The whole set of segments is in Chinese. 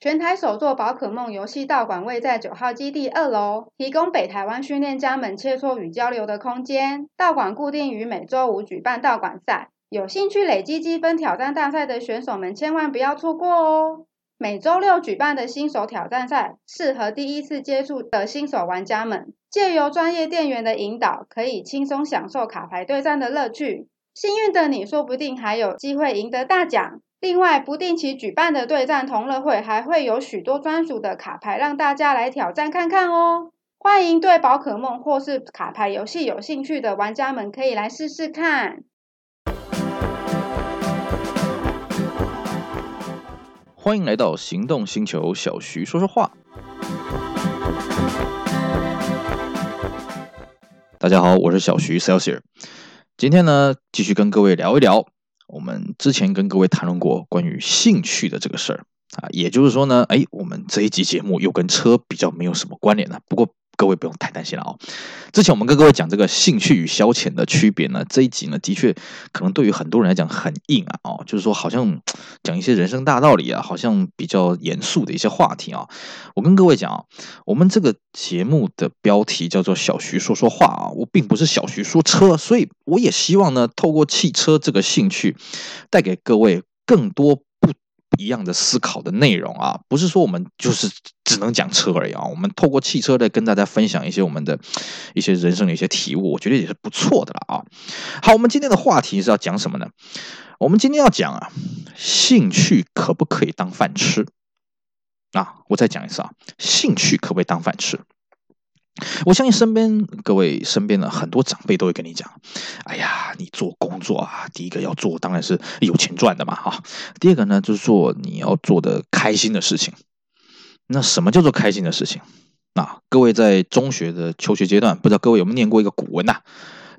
全台首座宝可梦游戏道馆位在九号基地二楼，提供北台湾训练家们切磋与交流的空间。道馆固定于每周五举办道馆赛，有兴趣累积积分挑战大赛的选手们千万不要错过哦！每周六举办的新手挑战赛，适合第一次接触的新手玩家们，借由专业店员的引导，可以轻松享受卡牌对战的乐趣。幸运的你，说不定还有机会赢得大奖。另外，不定期举办的对战同乐会还会有许多专属的卡牌让大家来挑战看看哦。欢迎对宝可梦或是卡牌游戏有兴趣的玩家们可以来试试看。欢迎来到行动星球，小徐说说话。大家好，我是小徐 Celsius，今天呢，继续跟各位聊一聊。我们之前跟各位谈论过关于兴趣的这个事儿啊，也就是说呢，哎，我们这一集节目又跟车比较没有什么关联了。不过，各位不用太担心了哦。之前我们跟各位讲这个兴趣与消遣的区别呢，这一集呢的确可能对于很多人来讲很硬啊哦，就是说好像讲一些人生大道理啊，好像比较严肃的一些话题啊。我跟各位讲啊，我们这个节目的标题叫做“小徐说说话”啊，我并不是小徐说车，所以我也希望呢，透过汽车这个兴趣，带给各位更多。一样的思考的内容啊，不是说我们就是只能讲车而已啊。我们透过汽车来跟大家分享一些我们的一些人生的一些体悟，我觉得也是不错的了啊。好，我们今天的话题是要讲什么呢？我们今天要讲啊，兴趣可不可以当饭吃？啊，我再讲一次啊，兴趣可不可以当饭吃？我相信身边各位身边的很多长辈都会跟你讲，哎呀，你做工作啊，第一个要做当然是有钱赚的嘛，哈。第二个呢，就是做你要做的开心的事情。那什么叫做开心的事情？啊，各位在中学的求学阶段，不知道各位有没有念过一个古文呐、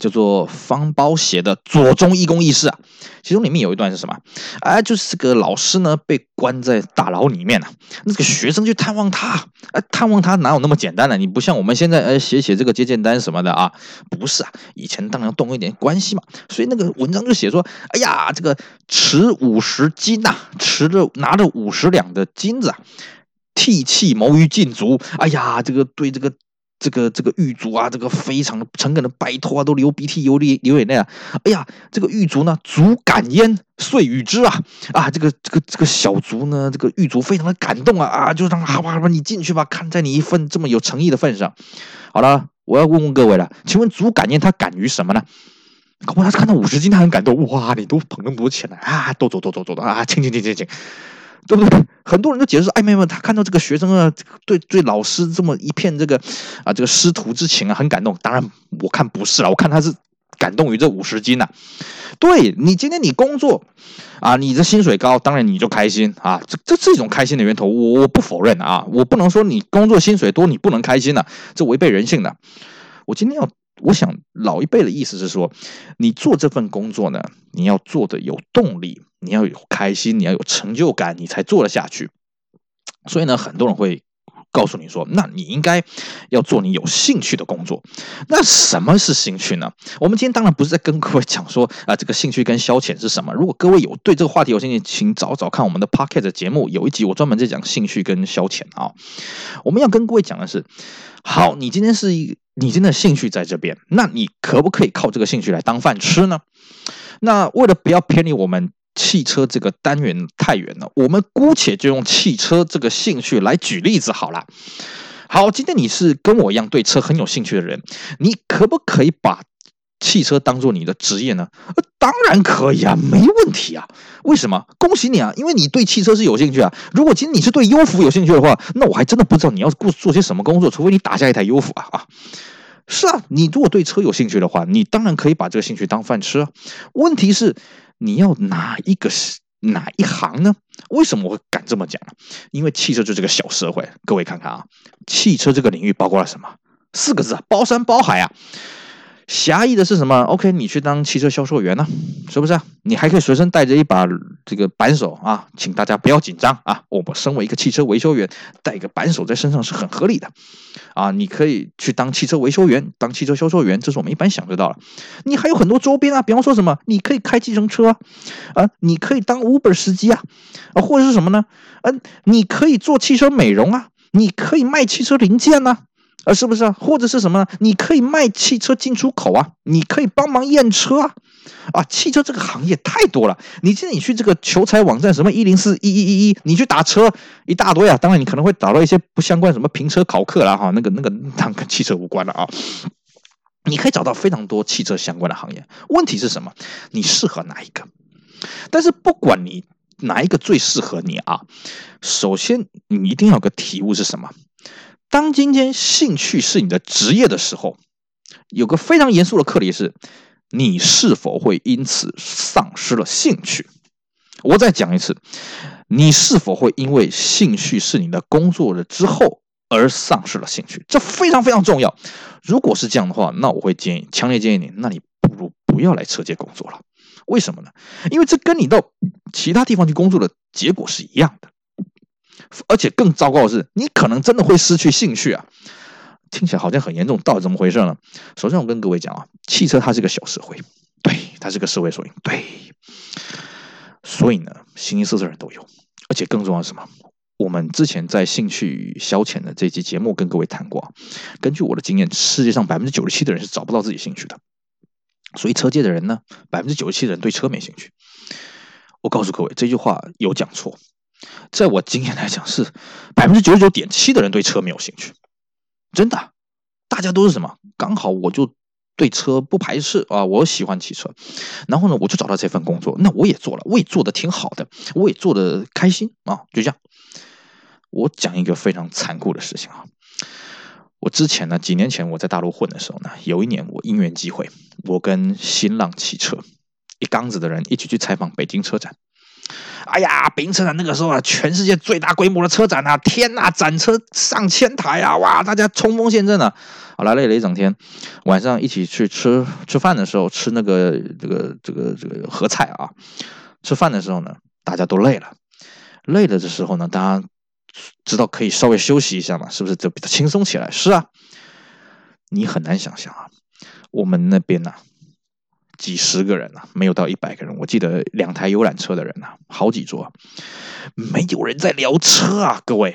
叫做方苞写的《左宗义公义事》啊，其中里面有一段是什么？哎，就是个老师呢被关在大牢里面了，那个学生去探望他，哎，探望他哪有那么简单呢？你不像我们现在哎写写这个接见单什么的啊，不是啊，以前当然动一点关系嘛，所以那个文章就写说，哎呀，这个持五十金呐，持着拿着五十两的金子啊，涕泣谋于禁足，哎呀，这个对这个。这个这个狱卒啊，这个非常的诚恳的拜托啊，都流鼻涕、流泪、流眼泪啊！哎呀，这个狱卒呢，卒感焉，遂与之啊！啊，这个这个这个小卒呢，这个狱卒非常的感动啊！啊，就让好吧，好吧，你进去吧，看在你一份这么有诚意的份上。好了，我要问问各位了，请问卒感焉他感于什么呢？搞不好他看到五十金，他很感动。哇，你都捧那么多钱了啊！都走走走走走啊！请请请请请。对不对？很多人都解释说，哎，妹妹，他看到这个学生啊，对对老师这么一片这个啊，这个师徒之情啊，很感动。当然，我看不是了，我看他是感动于这五十斤呐。对你今天你工作啊，你的薪水高，当然你就开心啊，这这是一种开心的源头，我我不否认啊，我不能说你工作薪水多你不能开心呐，这违背人性的。我今天要。我想老一辈的意思是说，你做这份工作呢，你要做的有动力，你要有开心，你要有成就感，你才做得下去。所以呢，很多人会告诉你说，那你应该要做你有兴趣的工作。那什么是兴趣呢？我们今天当然不是在跟各位讲说啊，这个兴趣跟消遣是什么。如果各位有对这个话题有兴趣，请找找看我们的 Pocket 节目，有一集我专门在讲兴趣跟消遣啊。我们要跟各位讲的是，好，你今天是一。你真的兴趣在这边，那你可不可以靠这个兴趣来当饭吃呢？那为了不要偏离我们汽车这个单元太远了，我们姑且就用汽车这个兴趣来举例子好了。好，今天你是跟我一样对车很有兴趣的人，你可不可以把汽车当做你的职业呢？当然可以啊，没问题啊。为什么？恭喜你啊，因为你对汽车是有兴趣啊。如果今天你是对优服有兴趣的话，那我还真的不知道你要做做些什么工作，除非你打下一台优服啊啊。是啊，你如果对车有兴趣的话，你当然可以把这个兴趣当饭吃啊。问题是你要哪一个是哪一行呢？为什么我敢这么讲呢？因为汽车就是个小社会，各位看看啊，汽车这个领域包括了什么？四个字啊，包山包海啊。狭义的是什么？OK，你去当汽车销售员呢、是不是啊？你还可以随身带着一把这个扳手啊，请大家不要紧张啊。我们身为一个汽车维修员，带一个扳手在身上是很合理的啊。你可以去当汽车维修员，当汽车销售员，这是我们一般想得到的。你还有很多周边啊，比方说什么，你可以开计程车啊，啊，你可以当 Uber 司机啊，啊，或者是什么呢？嗯、你可以做汽车美容啊，你可以卖汽车零件呐、啊。啊，是不是啊？或者是什么呢？你可以卖汽车进出口啊，你可以帮忙验车啊，啊，汽车这个行业太多了。你现在你去这个求财网站，什么一零四一一一一，你去打车一大堆啊。当然，你可能会找到一些不相关，什么评车考课啦，哈，那个那个那跟汽车无关了啊。你可以找到非常多汽车相关的行业。问题是什么？你适合哪一个？但是不管你哪一个最适合你啊，首先你一定要有个体悟是什么？当今天兴趣是你的职业的时候，有个非常严肃的课题是：你是否会因此丧失了兴趣？我再讲一次，你是否会因为兴趣是你的工作了之后而丧失了兴趣？这非常非常重要。如果是这样的话，那我会建议，强烈建议你，那你不如不要来车界工作了。为什么呢？因为这跟你到其他地方去工作的结果是一样的。而且更糟糕的是，你可能真的会失去兴趣啊！听起来好像很严重，到底怎么回事呢？首先，我跟各位讲啊，汽车它是个小社会，对，它是个社会缩影，对。所以呢，形形色色人都有。而且更重要的是什么？我们之前在兴趣与消遣的这期节目跟各位谈过，根据我的经验，世界上百分之九十七的人是找不到自己兴趣的。所以车界的人呢，百分之九十七的人对车没兴趣。我告诉各位，这句话有讲错。在我经验来讲，是百分之九十九点七的人对车没有兴趣，真的，大家都是什么？刚好我就对车不排斥啊，我喜欢汽车，然后呢，我就找到这份工作，那我也做了，我也做得挺好的，我也做得开心啊，就这样。我讲一个非常残酷的事情啊，我之前呢，几年前我在大陆混的时候呢，有一年我因缘际会，我跟新浪汽车一缸子的人一起去采访北京车展。哎呀，北京车展那个时候啊，全世界最大规模的车展啊，天呐，展车上千台啊，哇，大家冲锋陷阵啊，好了，累了一整天，晚上一起去吃吃饭的时候，吃那个这个这个这个合菜啊，吃饭的时候呢，大家都累了，累了的时候呢，大家知道可以稍微休息一下嘛，是不是就比较轻松起来？是啊，你很难想象啊，我们那边呢、几十个人啊，没有到一百个人。我记得两台游览车的人啊，好几桌，没有人在聊车啊，各位。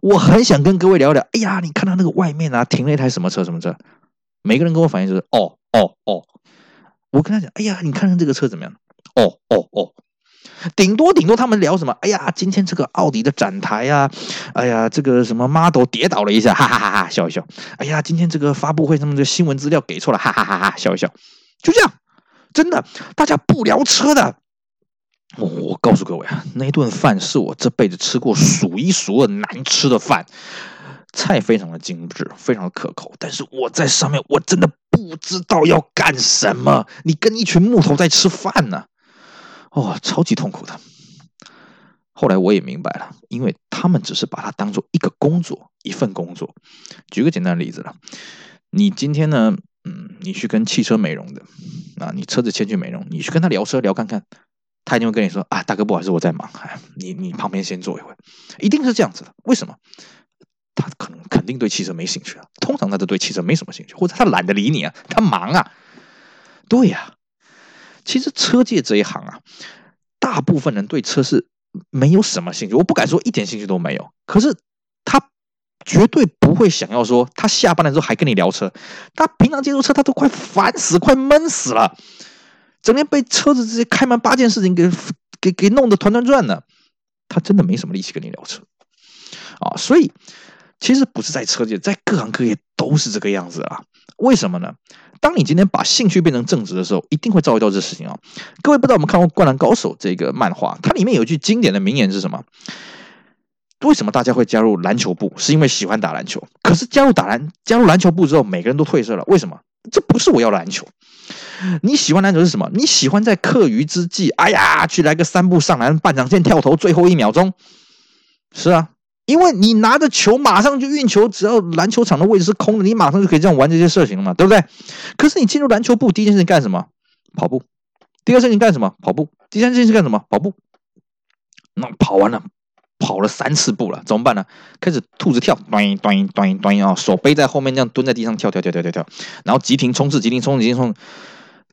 我很想跟各位聊聊。哎呀，你看到那个外面啊，停了一台什么车？什么车？每个人跟我反映就是，哦哦哦。我跟他讲，哎呀，你看看这个车怎么样？哦哦哦。顶多顶多他们聊什么？哎呀，今天这个奥迪的展台呀，哎呀，这个什么 model 跌倒了一下，哈哈哈哈，笑一笑。哎呀，今天这个发布会他们的新闻资料给错了，哈哈哈哈，笑一笑。就这样。真的，大家不聊车的。我我告诉各位啊，那顿饭是我这辈子吃过数一数二难吃的饭，菜非常的精致，非常的可口。但是我在上面，我真的不知道要干什么。你跟一群木头在吃饭呢，哦，超级痛苦的。后来我也明白了，因为他们只是把它当做一个工作，一份工作。举个简单的例子了，你今天呢？嗯，你去跟汽车美容的，啊，你车子先去美容，你去跟他聊车聊看看，他一定会跟你说啊，大哥不好意思，我在忙，哎，你你旁边先坐一会，一定是这样子的。为什么？他可能肯定对汽车没兴趣啊，通常他都对汽车没什么兴趣，或者他懒得理你啊，他忙啊。对呀，其实车界这一行啊，大部分人对车是没有什么兴趣，我不敢说一点兴趣都没有，可是。绝对不会想要说，他下班的时候还跟你聊车。他平常接触车，他都快烦死，快闷死了，整天被车子这些开门八件事情给给给弄得团团转的。他真的没什么力气跟你聊车啊。所以，其实不是在车界，在各行各业都是这个样子啊。为什么呢？当你今天把兴趣变成正职的时候，一定会遭遇到这事情啊。各位不知道我们看过《灌篮高手》这个漫画，它里面有一句经典的名言是什么？为什么大家会加入篮球部？是因为喜欢打篮球。可是加入打篮加入篮球部之后，每个人都褪色了。为什么？这不是我要的篮球。你喜欢篮球是什么？你喜欢在课余之际，哎呀，去来个三步上篮，半场线跳投，最后一秒钟。是啊，因为你拿着球马上就运球，只要篮球场的位置是空的，你马上就可以这样玩这些事情了嘛，对不对？可是你进入篮球部，第一件事情干什么？跑步。第二件事情干什么？跑步。第三件事情干什么？跑步。那跑完了，跑了三次步了，怎么办呢？开始兔子跳，端端端端啊，手背在后面，这样蹲在地上跳跳跳跳跳跳，然后急停冲刺，急停冲刺，急停冲刺。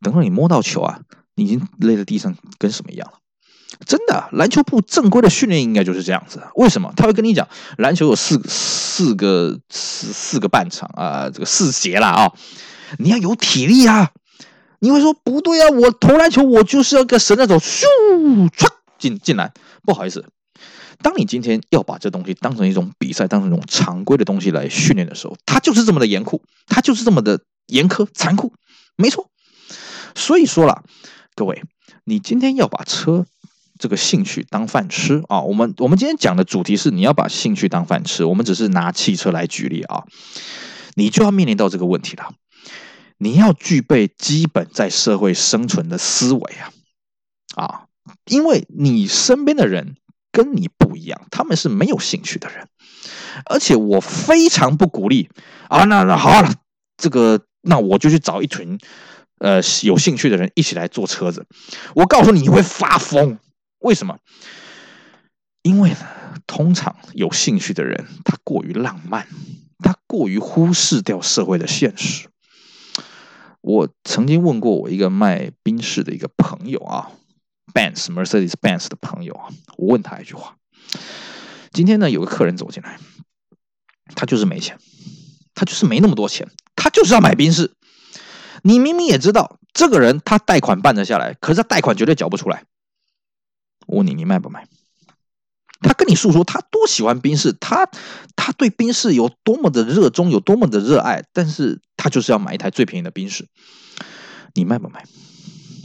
等到你摸到球啊，你已经累在地上，跟什么一样了？真的，篮球部正规的训练应该就是这样子。为什么？他会跟你讲，篮球有四四个四四个半场啊，这个四节啦啊，你要有体力啊。你会说不对啊，我投篮球我就是要跟神那种咻唰进进来。不好意思，当你今天要把这东西当成一种比赛，当成一种常规的东西来训练的时候，它就是这么的严酷，它就是这么的严苛残酷，没错。所以说了，各位，你今天要把车。这个兴趣当饭吃啊！我们我们今天讲的主题是你要把兴趣当饭吃。我们只是拿汽车来举例啊，你就要面临到这个问题了。你要具备基本在社会生存的思维啊啊！因为你身边的人跟你不一样，他们是没有兴趣的人，而且我非常不鼓励啊。那那好了，这个那我就去找一群呃有兴趣的人一起来做车子。我告诉你，你会发疯。为什么？因为呢，通常有兴趣的人，他过于浪漫，他过于忽视掉社会的现实。我曾经问过我一个卖宾士的一个朋友啊，Benz Mercedes Benz 的朋友啊，我问他一句话：今天呢，有个客人走进来，他就是没钱，他就是没那么多钱，他就是要买宾士。你明明也知道，这个人他贷款办得下来，可是他贷款绝对缴不出来。我问你，你卖不卖？他跟你诉说他多喜欢宾士，他他对宾士有多么的热衷，有多么的热爱，但是他就是要买一台最便宜的宾士。你卖不卖？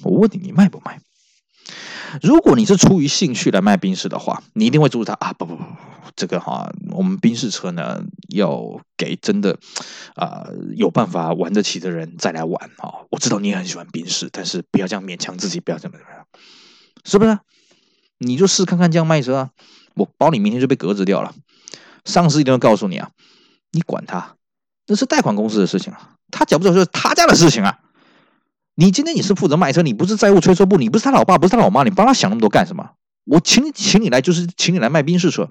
我问你，你卖不卖？如果你是出于兴趣来卖宾士的话，你一定会阻止他啊！不不不，这个哈，我们宾士车呢要给真的啊、呃、有办法玩得起的人再来玩啊！我知道你也很喜欢宾士，但是不要这样勉强自己，不要这么怎么样，是不是？你就试看看这样卖车啊！我保你明天就被革职掉了。上司一定会告诉你啊，你管他，那是贷款公司的事情啊，他缴不缴就是他家的事情啊。你今天你是负责卖车，你不是债务催收部，你不是他老爸，不是他老妈，你帮他想那么多干什么？我请请你来就是请你来卖宾士车，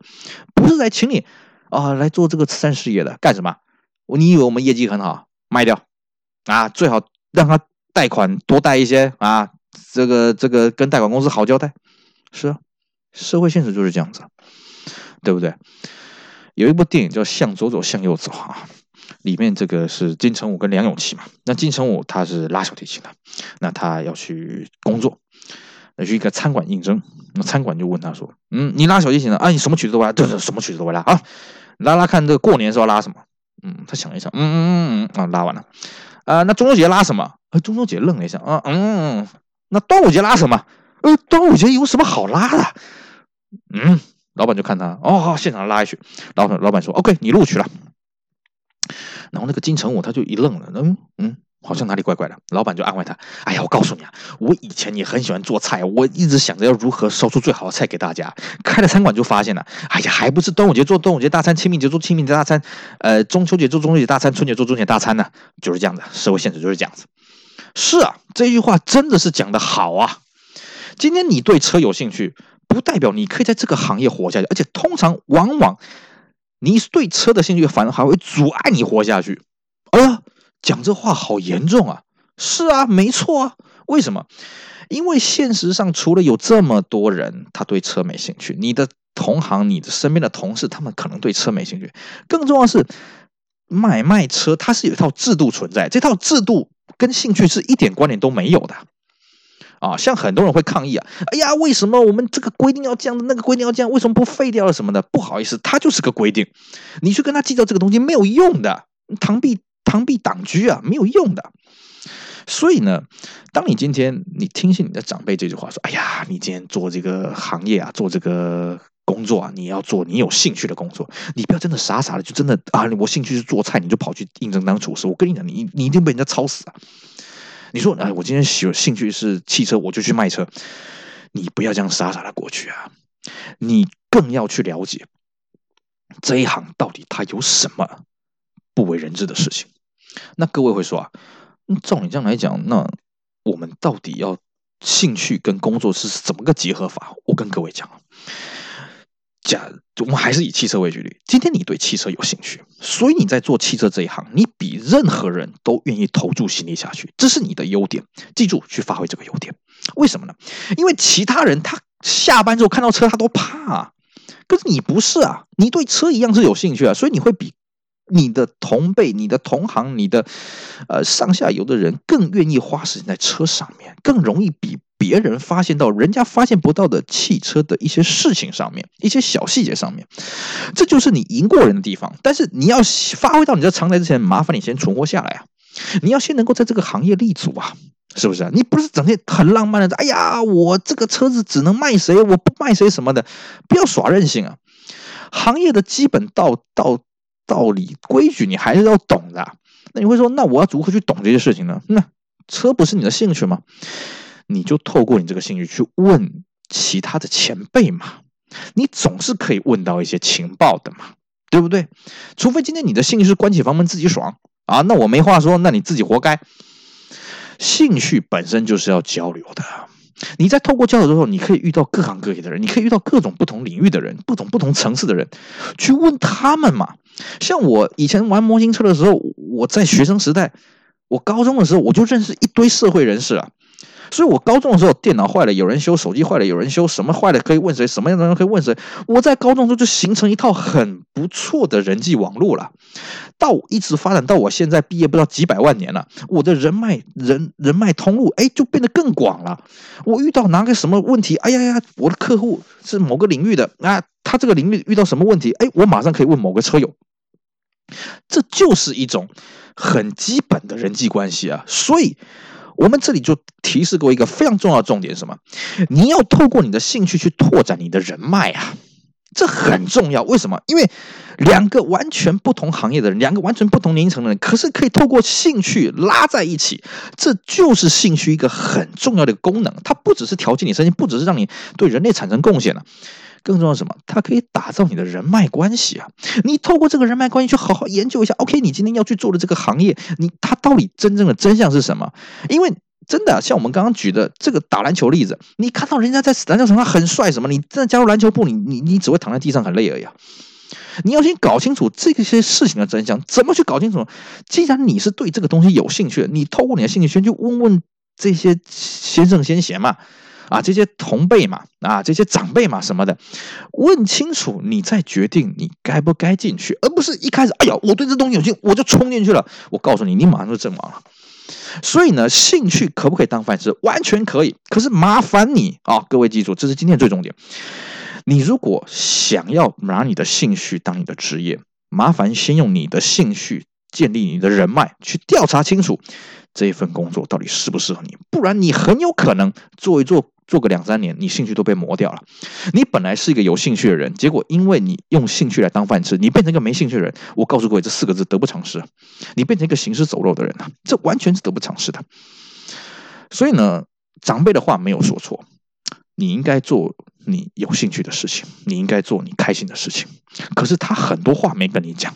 不是来请你啊来做这个慈善事业的干什么？你以为我们业绩很好，卖掉啊？最好让他贷款多贷一些啊，这个这个跟贷款公司好交代。是啊，社会现实就是这样子，对不对？有一部电影叫《向左走，向右走》啊，里面这个是金城武跟梁咏琪嘛。那金城武他是拉小提琴的，那他要去工作，要去一个餐馆应征。那餐馆就问他说：“嗯，你拉小提琴的啊？你什么曲子都会拉？对对，什么曲子都会拉啊？拉拉看，这个过年的时候拉什么？嗯，他想一想，嗯嗯嗯嗯啊，拉完了啊。那中秋节拉什么？啊，中秋节愣了一下啊，嗯嗯，那端午节拉什么？”呃，端午节有什么好拉的？嗯，老板就看他，哦，好，现场拉一曲。老板，老板说，OK，你录取了。然后那个金城武他就一愣了，嗯嗯，好像哪里怪怪的。老板就安慰他，哎呀，我告诉你啊，我以前也很喜欢做菜，我一直想着要如何烧出最好的菜给大家。开了餐馆就发现了，哎呀，还不是端午节做端午节大餐，清明节做清明节大餐，呃，中秋节做中秋节大餐，春节做春节大餐呢，就是这样的，社会现实就是这样子。是啊，这句话真的是讲得好啊。今天你对车有兴趣，不代表你可以在这个行业活下去，而且通常往往你对车的兴趣反而还会阻碍你活下去。哎呀，讲这话好严重啊！是啊，没错啊。为什么？因为现实上除了有这么多人他对车没兴趣，你的同行、你的身边的同事，他们可能对车没兴趣。更重要是，买卖车它是有一套制度存在，这套制度跟兴趣是一点关联都没有的。啊，像很多人会抗议啊，哎呀，为什么我们这个规定要这样，那个规定要这样，为什么不废掉了什么的？不好意思，它就是个规定，你去跟他计较这个东西没有用的，螳臂螳臂挡车啊，没有用的。所以呢，当你今天你听信你的长辈这句话说，哎呀，你今天做这个行业啊，做这个工作啊，你要做你有兴趣的工作，你不要真的傻傻的就真的啊，我兴趣是做菜，你就跑去应征当厨师，我跟你讲，你你一定被人家操死啊。你说，哎，我今天喜兴趣是汽车，我就去卖车。你不要这样傻傻的过去啊！你更要去了解，这一行到底它有什么不为人知的事情？那各位会说啊，照你这样来讲，那我们到底要兴趣跟工作是怎么个结合法？我跟各位讲，假我们还是以汽车为举例。今天你对汽车有兴趣，所以你在做汽车这一行，你比任何人都愿意投注心力下去，这是你的优点。记住，去发挥这个优点。为什么呢？因为其他人他下班之后看到车他都怕啊，可是你不是啊，你对车一样是有兴趣啊，所以你会比。你的同辈、你的同行、你的呃上下游的人更愿意花时间在车上面，更容易比别人发现到人家发现不到的汽车的一些事情上面，一些小细节上面，这就是你赢过人的地方。但是你要发挥到你的长才之前，麻烦你先存活下来啊！你要先能够在这个行业立足啊，是不是？你不是整天很浪漫的，哎呀，我这个车子只能卖谁，我不卖谁什么的，不要耍任性啊！行业的基本道道。道理规矩你还是要懂的。那你会说，那我要如何去懂这些事情呢？那车不是你的兴趣吗？你就透过你这个兴趣去问其他的前辈嘛。你总是可以问到一些情报的嘛，对不对？除非今天你的兴趣是关起房门自己爽啊，那我没话说，那你自己活该。兴趣本身就是要交流的。你在透过交流之后，你可以遇到各行各业的人，你可以遇到各种不同领域的人，各种不同层次的人，去问他们嘛。像我以前玩模型车的时候，我在学生时代，我高中的时候我就认识一堆社会人士啊。所以，我高中的时候电脑坏了，有人修；手机坏了，有人修。什么坏了可以问谁？什么样的人可以问谁？我在高中时候就形成一套很不错的人际网络了。到一直发展到我现在毕业不知道几百万年了，我的人脉人人脉通路哎就变得更广了。我遇到哪个什么问题？哎呀呀，我的客户是某个领域的啊，他这个领域遇到什么问题？哎，我马上可以问某个车友。这就是一种很基本的人际关系啊，所以。我们这里就提示过一个非常重要的重点什么？你要透过你的兴趣去拓展你的人脉啊，这很重要。为什么？因为两个完全不同行业的人，两个完全不同年龄层的人，可是可以透过兴趣拉在一起，这就是兴趣一个很重要的功能。它不只是调剂你身心，不只是让你对人类产生贡献了。更重要什么？它可以打造你的人脉关系啊！你透过这个人脉关系去好好研究一下。OK，你今天要去做的这个行业，你它到底真正的真相是什么？因为真的像我们刚刚举的这个打篮球例子，你看到人家在篮球场上很帅，什么？你真的加入篮球部，你你你只会躺在地上很累而已啊！你要先搞清楚这些事情的真相，怎么去搞清楚？既然你是对这个东西有兴趣，你透过你的兴趣先去问问这些先生先贤嘛。啊，这些同辈嘛，啊，这些长辈嘛，什么的，问清楚，你再决定你该不该进去，而不是一开始，哎呀，我对这东西有兴趣，我就冲进去了。我告诉你，你马上就阵亡了。所以呢，兴趣可不可以当饭吃？完全可以。可是麻烦你啊，各位记住，这是今天最重点。你如果想要拿你的兴趣当你的职业，麻烦先用你的兴趣建立你的人脉，去调查清楚这一份工作到底适不适合你，不然你很有可能做一做。做个两三年，你兴趣都被磨掉了。你本来是一个有兴趣的人，结果因为你用兴趣来当饭吃，你变成一个没兴趣的人。我告诉各位，这四个字得不偿失。你变成一个行尸走肉的人了，这完全是得不偿失的。所以呢，长辈的话没有说错，你应该做你有兴趣的事情，你应该做你开心的事情。可是他很多话没跟你讲，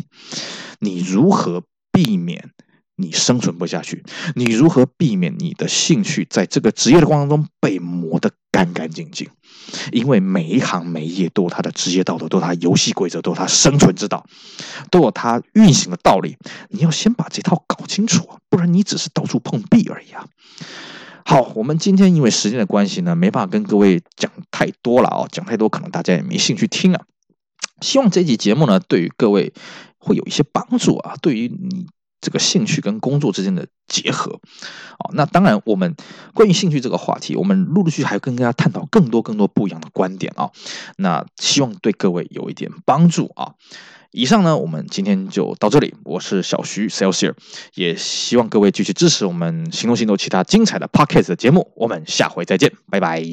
你如何避免？你生存不下去，你如何避免你的兴趣在这个职业的过程中被磨得干干净净？因为每一行每一业都有它的职业道德，都有它游戏规则，都有它生存之道，都有它运行的道理。你要先把这套搞清楚，不然你只是到处碰壁而已啊！好，我们今天因为时间的关系呢，没办法跟各位讲太多了啊，讲太多可能大家也没兴趣听啊。希望这集节目呢，对于各位会有一些帮助啊，对于你。这个兴趣跟工作之间的结合，啊，那当然，我们关于兴趣这个话题，我们陆陆续续还跟大家探讨更多更多不一样的观点啊。那希望对各位有一点帮助啊。以上呢，我们今天就到这里。我是小徐 Celsius，也希望各位继续支持我们行动行动其他精彩的 Podcast 的节目。我们下回再见，拜拜。